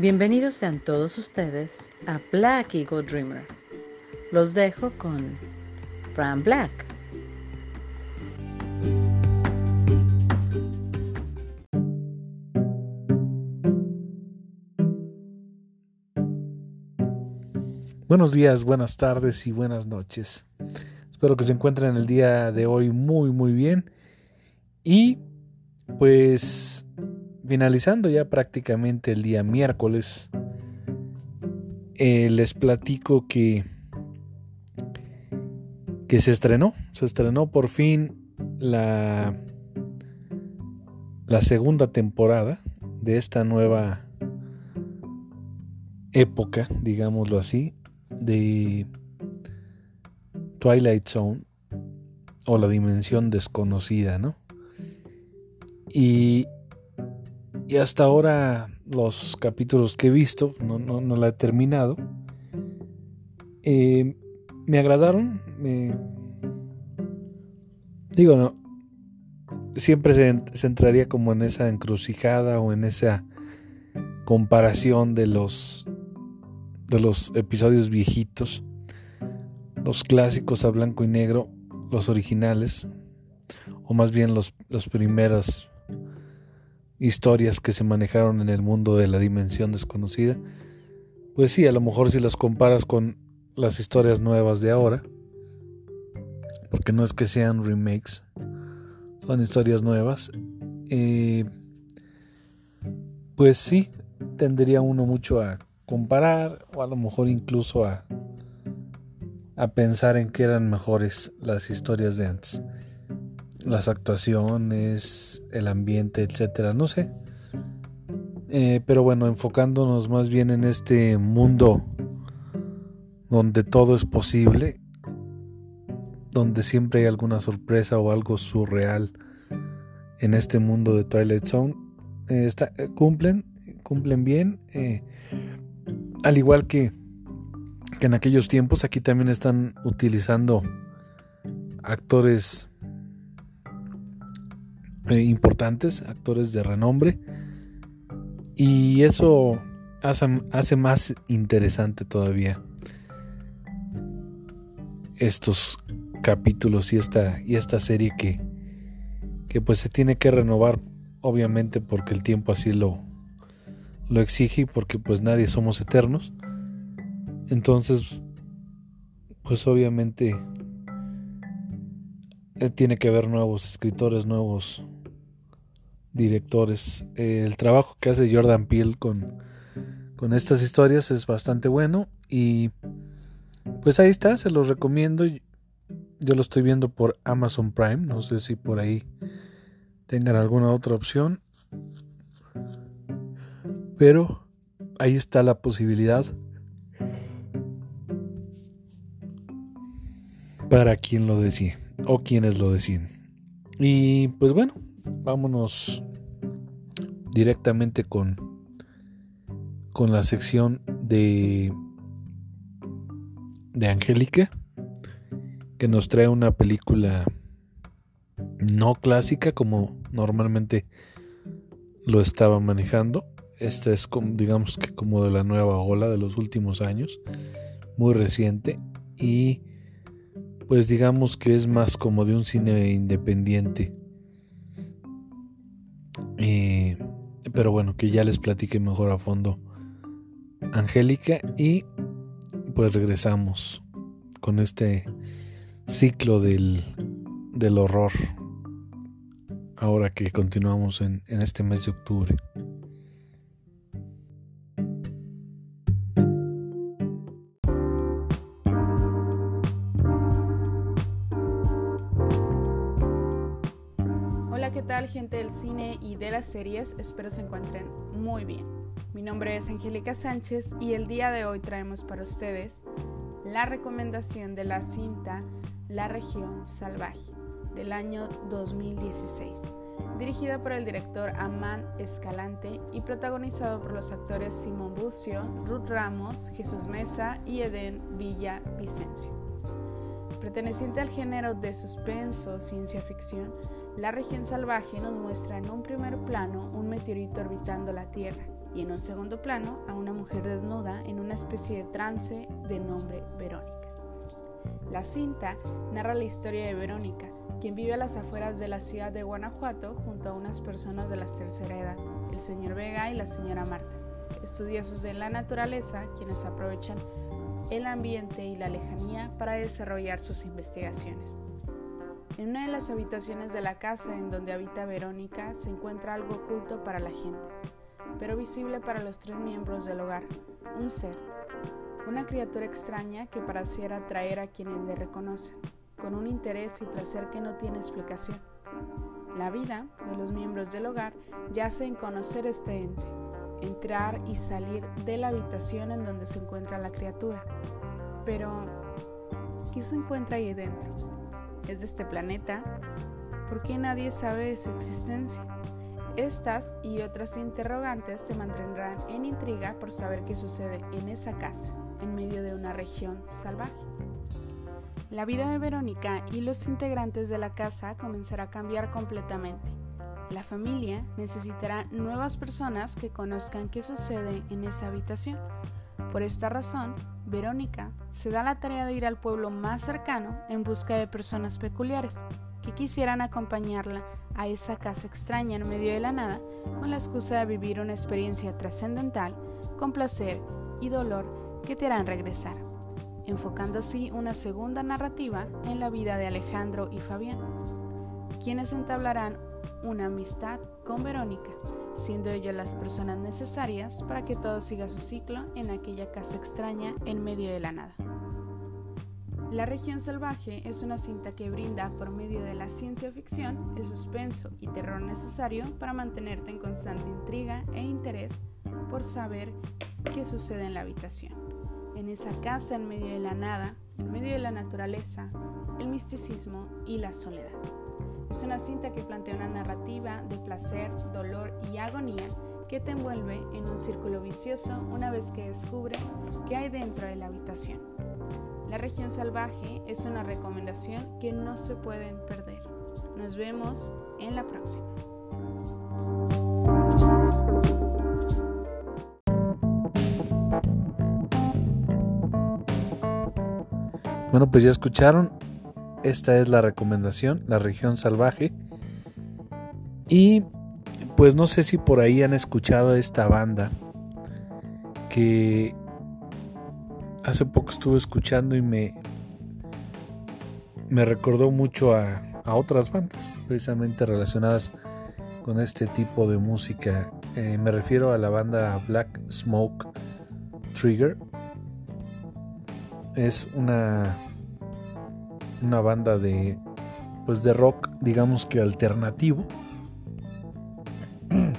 Bienvenidos sean todos ustedes a Black Eagle Dreamer. Los dejo con Fran Black. Buenos días, buenas tardes y buenas noches. Espero que se encuentren el día de hoy muy muy bien. Y pues finalizando ya prácticamente el día miércoles, eh, les platico que, que se estrenó, se estrenó por fin la, la segunda temporada de esta nueva época, digámoslo así, de Twilight Zone o la dimensión desconocida, ¿no? Y y hasta ahora los capítulos que he visto, no, no, la he terminado, eh, me agradaron. digo, no, siempre se, se, entraría como en esa encrucijada o en esa comparación de los de los episodios viejitos, los clásicos a blanco y negro, los originales, o más bien los, los primeros historias que se manejaron en el mundo de la dimensión desconocida, pues sí, a lo mejor si las comparas con las historias nuevas de ahora, porque no es que sean remakes, son historias nuevas, eh, pues sí, tendría uno mucho a comparar o a lo mejor incluso a, a pensar en que eran mejores las historias de antes las actuaciones, el ambiente, etcétera, no sé. Eh, pero bueno, enfocándonos más bien en este mundo donde todo es posible, donde siempre hay alguna sorpresa o algo surreal en este mundo de Twilight Zone, eh, eh, cumplen, cumplen bien, al igual que, que en aquellos tiempos, aquí también están utilizando actores eh, importantes, actores de renombre. Y eso hace, hace más interesante todavía estos capítulos y esta, y esta serie que, que pues se tiene que renovar obviamente porque el tiempo así lo, lo exige y porque pues nadie somos eternos. Entonces, pues obviamente eh, tiene que haber nuevos escritores, nuevos directores. Eh, el trabajo que hace Jordan Peele con, con estas historias es bastante bueno y pues ahí está, se los recomiendo. Yo lo estoy viendo por Amazon Prime, no sé si por ahí tengan alguna otra opción. Pero ahí está la posibilidad para quien lo decide o quienes lo deciden. Y pues bueno, vámonos directamente con, con la sección de, de Angélica, que nos trae una película no clásica como normalmente lo estaba manejando. Esta es como, digamos que como de la nueva ola de los últimos años, muy reciente y pues digamos que es más como de un cine independiente pero bueno, que ya les platique mejor a fondo Angélica y pues regresamos con este ciclo del, del horror ahora que continuamos en, en este mes de octubre. Series? Espero se encuentren muy bien. Mi nombre es Angélica Sánchez y el día de hoy traemos para ustedes la recomendación de la cinta La región salvaje del año 2016, dirigida por el director Amán Escalante y protagonizado por los actores Simón Bucio, Ruth Ramos, Jesús Mesa y Eden Villa Vicencio. Perteneciente al género de suspenso ciencia ficción, la región salvaje nos muestra en un primer plano un meteorito orbitando la Tierra, y en un segundo plano a una mujer desnuda en una especie de trance de nombre Verónica. La cinta narra la historia de Verónica, quien vive a las afueras de la ciudad de Guanajuato junto a unas personas de la tercera edad, el señor Vega y la señora Marta, estudiosos de la naturaleza quienes aprovechan el ambiente y la lejanía para desarrollar sus investigaciones. En una de las habitaciones de la casa en donde habita Verónica se encuentra algo oculto para la gente, pero visible para los tres miembros del hogar, un ser, una criatura extraña que pareciera atraer a quienes le reconocen, con un interés y placer que no tiene explicación. La vida de los miembros del hogar yace en conocer este ente, entrar y salir de la habitación en donde se encuentra la criatura. Pero, ¿qué se encuentra ahí dentro? ¿Es de este planeta? ¿Por qué nadie sabe de su existencia? Estas y otras interrogantes se mantendrán en intriga por saber qué sucede en esa casa, en medio de una región salvaje. La vida de Verónica y los integrantes de la casa comenzará a cambiar completamente. La familia necesitará nuevas personas que conozcan qué sucede en esa habitación. Por esta razón, Verónica se da la tarea de ir al pueblo más cercano en busca de personas peculiares que quisieran acompañarla a esa casa extraña en medio de la nada con la excusa de vivir una experiencia trascendental con placer y dolor que te harán regresar, enfocando así una segunda narrativa en la vida de Alejandro y Fabián, quienes entablarán una amistad con Verónica, siendo ellos las personas necesarias para que todo siga su ciclo en aquella casa extraña en medio de la nada. La región salvaje es una cinta que brinda por medio de la ciencia ficción el suspenso y terror necesario para mantenerte en constante intriga e interés por saber qué sucede en la habitación. En esa casa en medio de la nada, en medio de la naturaleza, el misticismo y la soledad. Es una cinta que plantea una narrativa de placer, dolor y agonía que te envuelve en un círculo vicioso una vez que descubres qué hay dentro de la habitación. La región salvaje es una recomendación que no se pueden perder. Nos vemos en la próxima. Bueno, pues ya escucharon esta es la recomendación, la región salvaje. Y pues no sé si por ahí han escuchado esta banda que hace poco estuve escuchando y me, me recordó mucho a, a otras bandas, precisamente relacionadas con este tipo de música. Eh, me refiero a la banda Black Smoke Trigger. Es una una banda de pues de rock digamos que alternativo.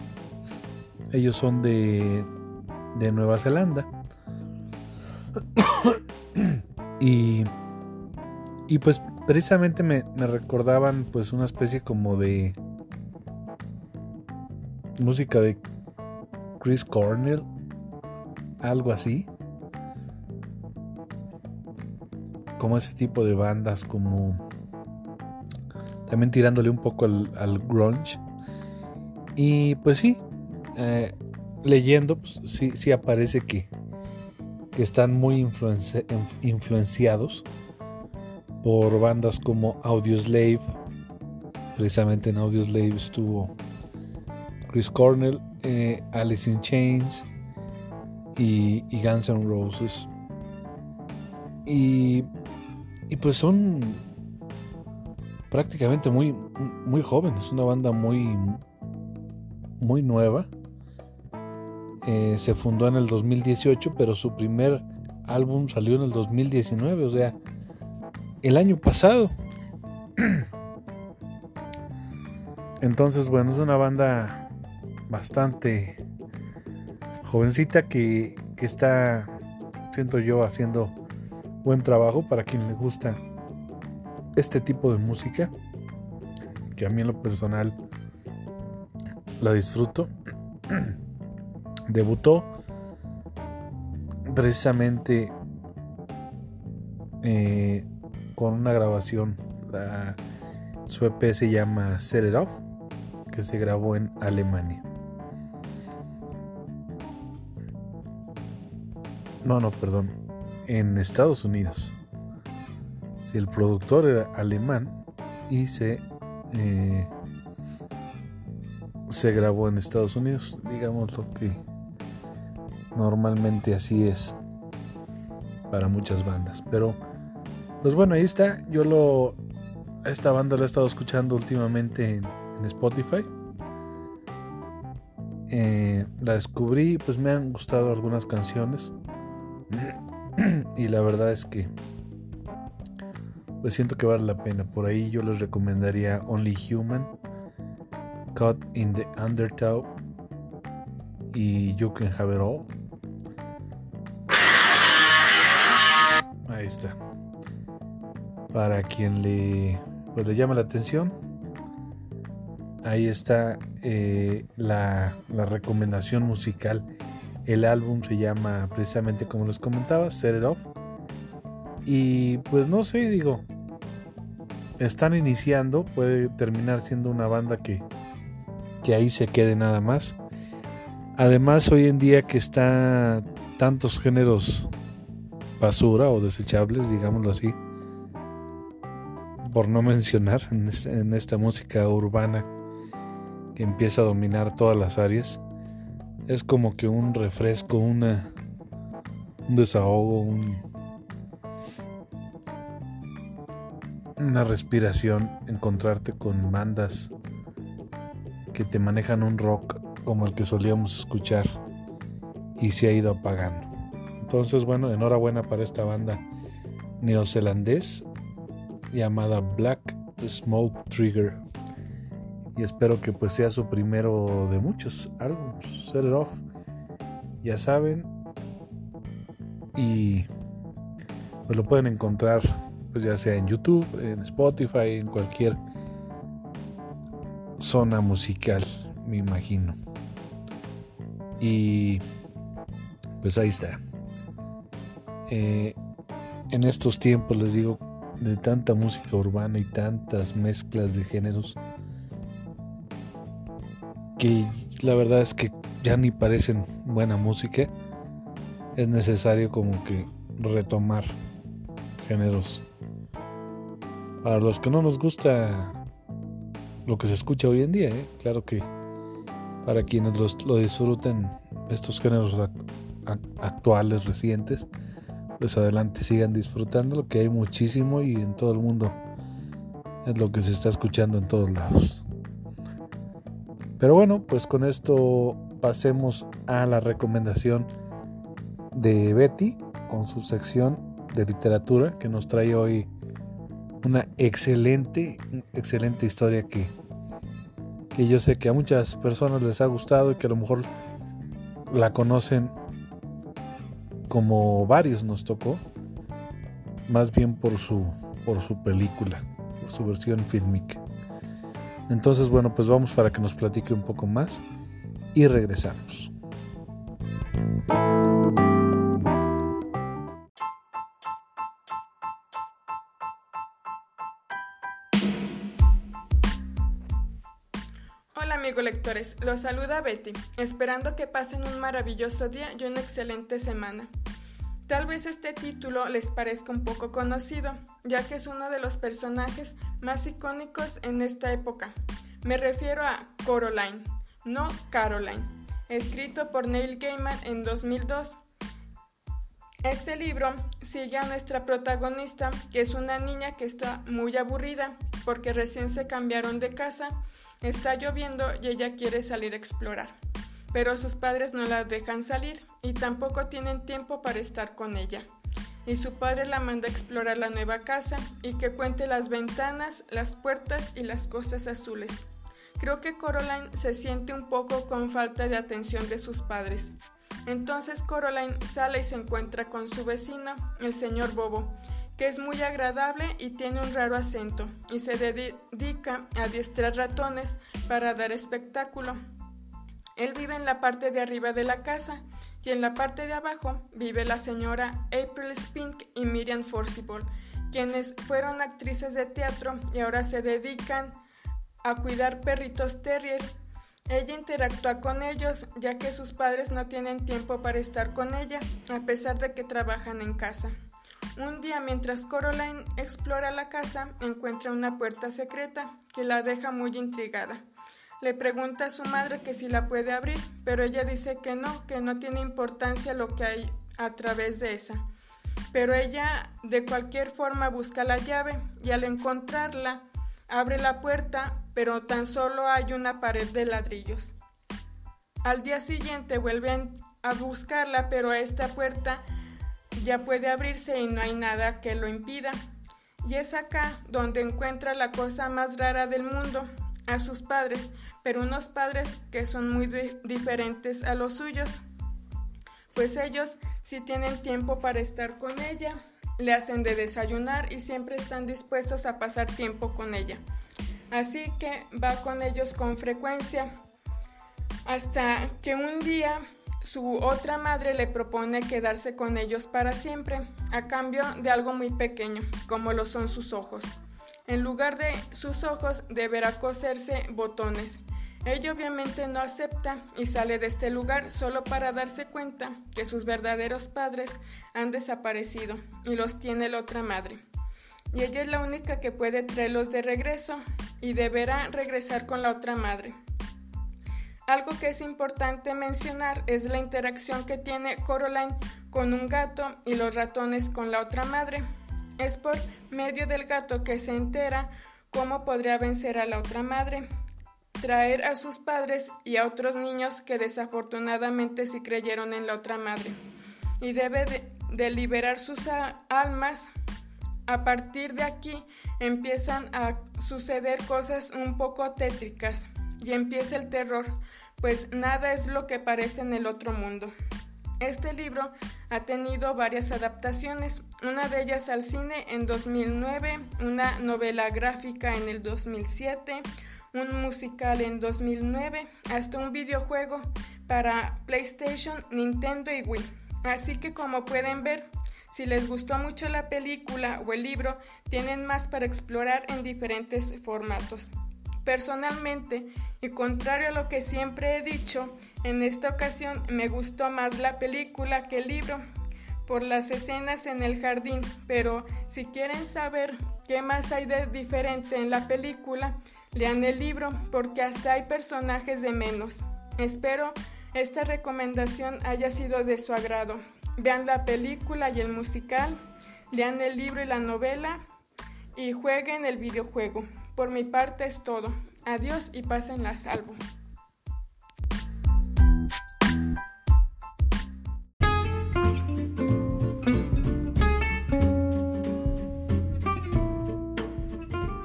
Ellos son de de Nueva Zelanda. Y y pues precisamente me, me recordaban pues una especie como de música de Chris Cornell algo así como ese tipo de bandas, como también tirándole un poco al, grunge. Y pues sí, eh, leyendo, pues, sí, sí, aparece que, que están muy influenciados por bandas como Audioslave. Precisamente en Audioslave estuvo Chris Cornell, eh, Alice in Chains y, y Guns N' Roses. Y y pues son prácticamente muy, muy jóvenes, una banda muy, muy nueva. Eh, se fundó en el 2018, pero su primer álbum salió en el 2019, o sea, el año pasado. Entonces, bueno, es una banda bastante jovencita que, que está, siento yo, haciendo buen trabajo para quien le gusta este tipo de música, que a mí en lo personal la disfruto. Debutó precisamente eh, con una grabación. su EP se llama Set It Off, que se grabó en Alemania. No, no, perdón. En Estados Unidos. Si el productor era alemán y se eh, se grabó en Estados Unidos, digamos lo que normalmente así es para muchas bandas. Pero, pues bueno, ahí está. Yo lo. Esta banda la he estado escuchando últimamente en, Spotify. Eh, la descubrí, pues me han gustado algunas canciones. y la verdad es que. Pues siento que vale la pena. Por ahí yo les recomendaría Only Human, Caught in the Undertow y You Can Have It All. Ahí está. Para quien le, pues le llama la atención, ahí está eh, la, la, recomendación musical. El álbum se llama precisamente como les comentaba, Set It Off. Y pues no sé, digo, están iniciando, puede terminar siendo una banda que, que ahí se quede nada más. Además, hoy en día que está tantos géneros basura o desechables, digámoslo así, por no mencionar en, esta música urbana que empieza a dominar todas las áreas. Es como que un refresco, una, un desahogo, una respiración, encontrarte con bandas que te manejan un rock como el que solíamos escuchar y se ha ido apagando. Entonces, bueno, enhorabuena para esta banda neozelandés llamada Black Smoke Trigger. Y espero que pues sea su primero de muchos álbumes. Set it off. Ya saben. Y pues lo pueden encontrar pues ya sea en YouTube, en Spotify, en cualquier zona musical, me imagino. Y pues ahí está. Eh, en estos tiempos, les digo, de tanta música urbana y tantas mezclas de géneros, que la verdad es que ya ni parecen buena música, es necesario como que retomar géneros. Para los que no nos gusta lo que se escucha hoy en día, ¿eh? claro que para quienes lo disfruten estos géneros actuales, recientes, pues adelante sigan disfrutando lo que hay muchísimo y en todo el mundo es lo que se está escuchando en todos lados. Pero bueno, pues con esto pasemos a la recomendación de Betty con su sección de literatura que nos trae hoy una excelente, excelente historia que, que yo sé que a muchas personas les ha gustado y que a lo mejor la conocen como varios nos tocó, más bien por su, por su película, por su versión fílmica. Entonces, bueno, pues vamos para que nos platique un poco más y regresamos. Hola amigos lectores, los saluda Betty, esperando que pasen un maravilloso día y una excelente semana. Tal vez este título les parezca un poco conocido, ya que es uno de los personajes más icónicos en esta época. Me refiero a Coraline, no Caroline, escrito por Neil Gaiman en 2002. Este libro sigue a nuestra protagonista, que es una niña que está muy aburrida porque recién se cambiaron de casa, está lloviendo y ella quiere salir a explorar pero sus padres no la dejan salir y tampoco tienen tiempo para estar con ella. Y su padre la manda a explorar la nueva casa y que cuente las ventanas, las puertas y las cosas azules. Creo que Coraline se siente un poco con falta de atención de sus padres. Entonces Coraline sale y se encuentra con su vecino, el señor Bobo, que es muy agradable y tiene un raro acento, y se dedica a adiestrar ratones para dar espectáculo. Él vive en la parte de arriba de la casa y en la parte de abajo vive la señora April Spink y Miriam Forcible, quienes fueron actrices de teatro y ahora se dedican a cuidar perritos terrier. Ella interactúa con ellos ya que sus padres no tienen tiempo para estar con ella, a pesar de que trabajan en casa. Un día mientras Coraline explora la casa, encuentra una puerta secreta que la deja muy intrigada. Le pregunta a su madre que si la puede abrir, pero ella dice que no, que no tiene importancia lo que hay a través de esa. Pero ella de cualquier forma busca la llave y al encontrarla abre la puerta, pero tan solo hay una pared de ladrillos. Al día siguiente vuelven a buscarla, pero esta puerta ya puede abrirse y no hay nada que lo impida. Y es acá donde encuentra la cosa más rara del mundo, a sus padres, pero unos padres que son muy diferentes a los suyos, pues ellos sí tienen tiempo para estar con ella, le hacen de desayunar y siempre están dispuestos a pasar tiempo con ella. Así que va con ellos con frecuencia, hasta que un día su otra madre le propone quedarse con ellos para siempre, a cambio de algo muy pequeño, como lo son sus ojos. En lugar de sus ojos deberá coserse botones. Ella obviamente no acepta y sale de este lugar solo para darse cuenta que sus verdaderos padres han desaparecido y los tiene la otra madre. Y ella es la única que puede traerlos de regreso y deberá regresar con la otra madre. Algo que es importante mencionar es la interacción que tiene Coraline con un gato y los ratones con la otra madre. Es por medio del gato que se entera cómo podría vencer a la otra madre, traer a sus padres y a otros niños que desafortunadamente sí creyeron en la otra madre, y debe de, liberar sus almas. A partir de aquí empiezan a suceder cosas un poco tétricas y empieza el terror, pues nada es lo que parece en el otro mundo. Este libro ha tenido varias adaptaciones, una de ellas al cine en 2009, una novela gráfica en el 2007, un musical en 2009, hasta un videojuego para PlayStation, Nintendo y Wii. Así que como pueden ver, si les gustó mucho la película o el libro, tienen más para explorar en diferentes formatos. Personalmente, y contrario a lo que siempre he dicho, en esta ocasión me gustó más la película que el libro por las escenas en el jardín, pero si quieren saber qué más hay de diferente en la película, lean el libro porque hasta hay personajes de menos. Espero esta recomendación haya sido de su agrado. Vean la película y el musical, lean el libro y la novela y jueguen el videojuego. Por mi parte es todo. Adiós y pasen la salvo.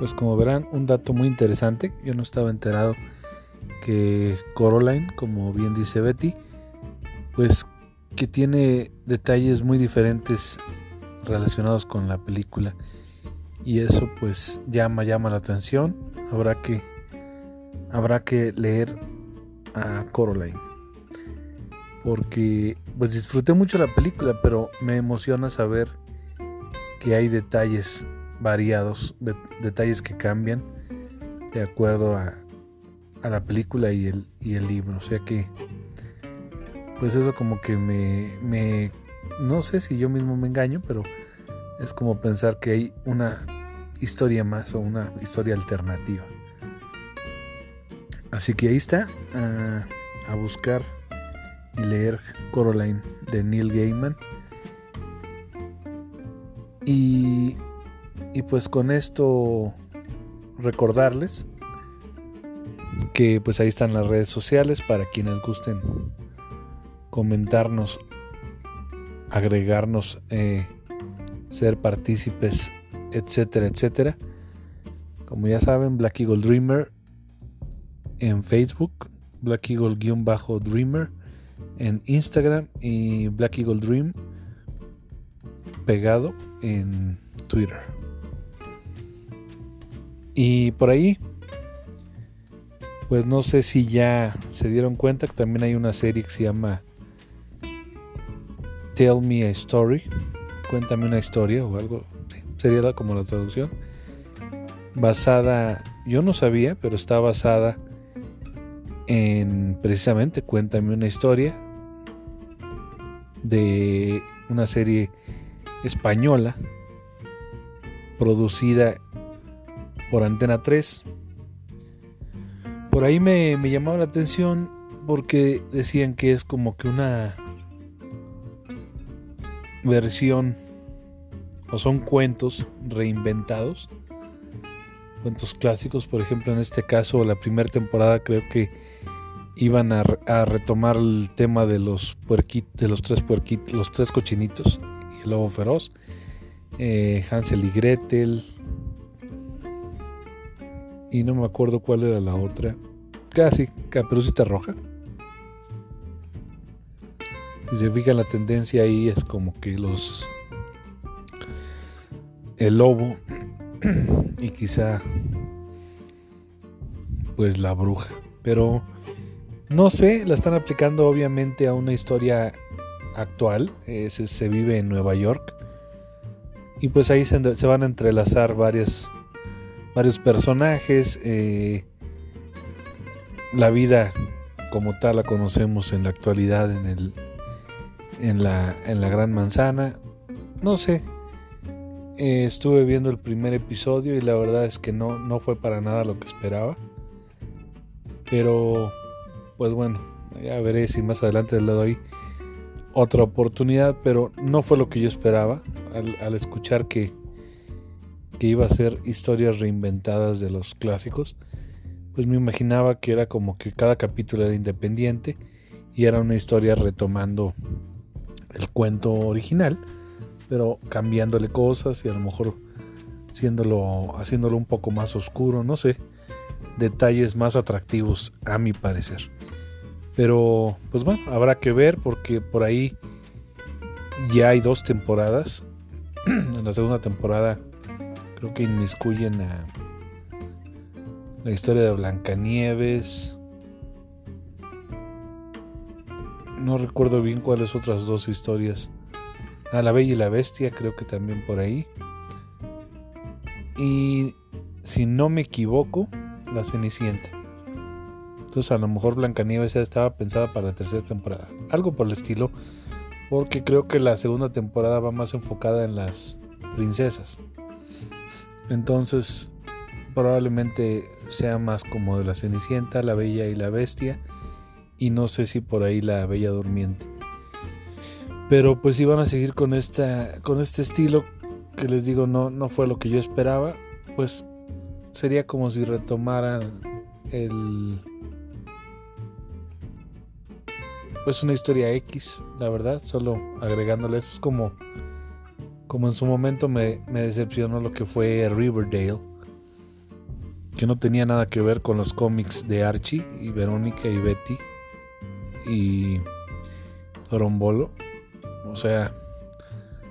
Pues como verán, un dato muy interesante. Yo no estaba enterado que Coraline, como bien dice Betty, pues que tiene detalles muy diferentes relacionados con la película y eso pues llama llama la atención habrá que habrá que leer a Coraline porque pues disfruté mucho la película pero me emociona saber que hay detalles variados detalles que cambian de acuerdo a, a la película y el, y el libro o sea que pues eso como que me, me no sé si yo mismo me engaño pero es como pensar que hay una historia más o una historia alternativa. Así que ahí está, a, buscar y leer Coraline de Neil Gaiman. Y, y pues con esto recordarles que pues ahí están las redes sociales para quienes gusten comentarnos, agregarnos eh, ser partícipes, etcétera, etcétera. Como ya saben, Black Eagle Dreamer en Facebook, Black Eagle-Dreamer en Instagram y Black Eagle Dream pegado en Twitter. Y por ahí, pues no sé si ya se dieron cuenta que también hay una serie que se llama Tell Me a Story Cuéntame una historia o algo, sería como la traducción. Basada, yo no sabía, pero está basada en precisamente Cuéntame una historia de una serie española producida por Antena 3. Por ahí me, me llamaba la atención porque decían que es como que una versión o son cuentos reinventados, cuentos clásicos, por ejemplo en este caso la primera temporada creo que iban a, retomar el tema de los de los tres puerquitos, los tres cochinitos y el lobo feroz, eh, Hansel y Gretel y no me acuerdo cuál era la otra, casi Caperucita Roja. Si se fijan la tendencia ahí es como que los el lobo y quizá pues la bruja, pero no sé, la están aplicando obviamente a una historia actual, se, vive en Nueva York. Y pues ahí se, van a entrelazar varios personajes, eh, la vida como tal la conocemos en la actualidad en el en la, en la Gran Manzana. No sé. Eh, estuve viendo el primer episodio y la verdad es que no, no fue para nada lo que esperaba. Pero, pues bueno, ya veré si más adelante le doy otra oportunidad. Pero no fue lo que yo esperaba al, al escuchar que, que iba a ser historias reinventadas de los clásicos. Pues me imaginaba que era como que cada capítulo era independiente y era una historia retomando el cuento original, pero cambiándole cosas y a lo mejor haciéndolo, un poco más oscuro, no sé, detalles más atractivos a mi parecer. Pero pues bueno, habrá que ver porque por ahí ya hay dos temporadas. en la segunda temporada creo que inmiscuyen a la historia de Blancanieves, no recuerdo bien cuáles otras dos historias. A la Bella y la Bestia, creo que también por ahí. Y si no me equivoco, la Cenicienta. Entonces a lo mejor Blancanieves ya estaba pensada para la tercera temporada. Algo por el estilo. Porque creo que la segunda temporada va más enfocada en las princesas. Entonces probablemente sea más como de la Cenicienta, la Bella y la Bestia y no sé si por ahí la Bella Durmiente. Pero pues iban a seguir con esta con este estilo que les digo no no fue lo que yo esperaba, pues sería como si retomaran el pues una historia X, la verdad, solo agregándole eso es como como en su momento me, decepcionó lo que fue Riverdale que no tenía nada que ver con los cómics de Archie y Verónica y Betty y Rombolo. O sea,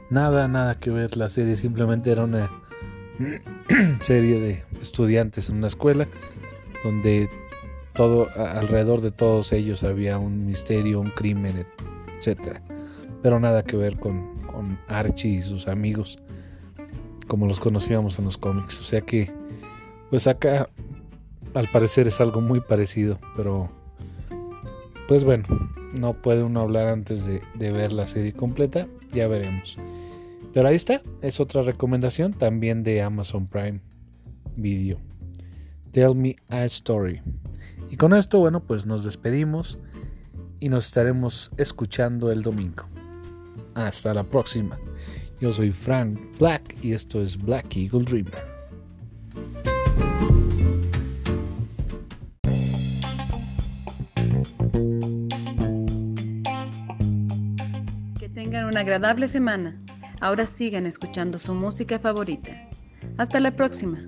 nada, nada que ver la serie, simplemente era una serie de estudiantes en una escuela donde todo alrededor de todos ellos había un misterio, un crimen, etcétera. Pero nada que ver con, con Archie y sus amigos como los conocíamos en los cómics. O sea que, pues acá al parecer es algo muy parecido, pero pues bueno, no puede uno hablar antes de, ver la serie completa, ya veremos. Pero ahí está, es otra recomendación también de Amazon Prime Video. Tell Me a Story. Y con esto, bueno, pues nos despedimos y nos estaremos escuchando el domingo. Hasta la próxima. Yo soy Frank Black y esto es Black Eagle Dreamer. una agradable semana. Ahora sigan escuchando su música favorita. Hasta la próxima.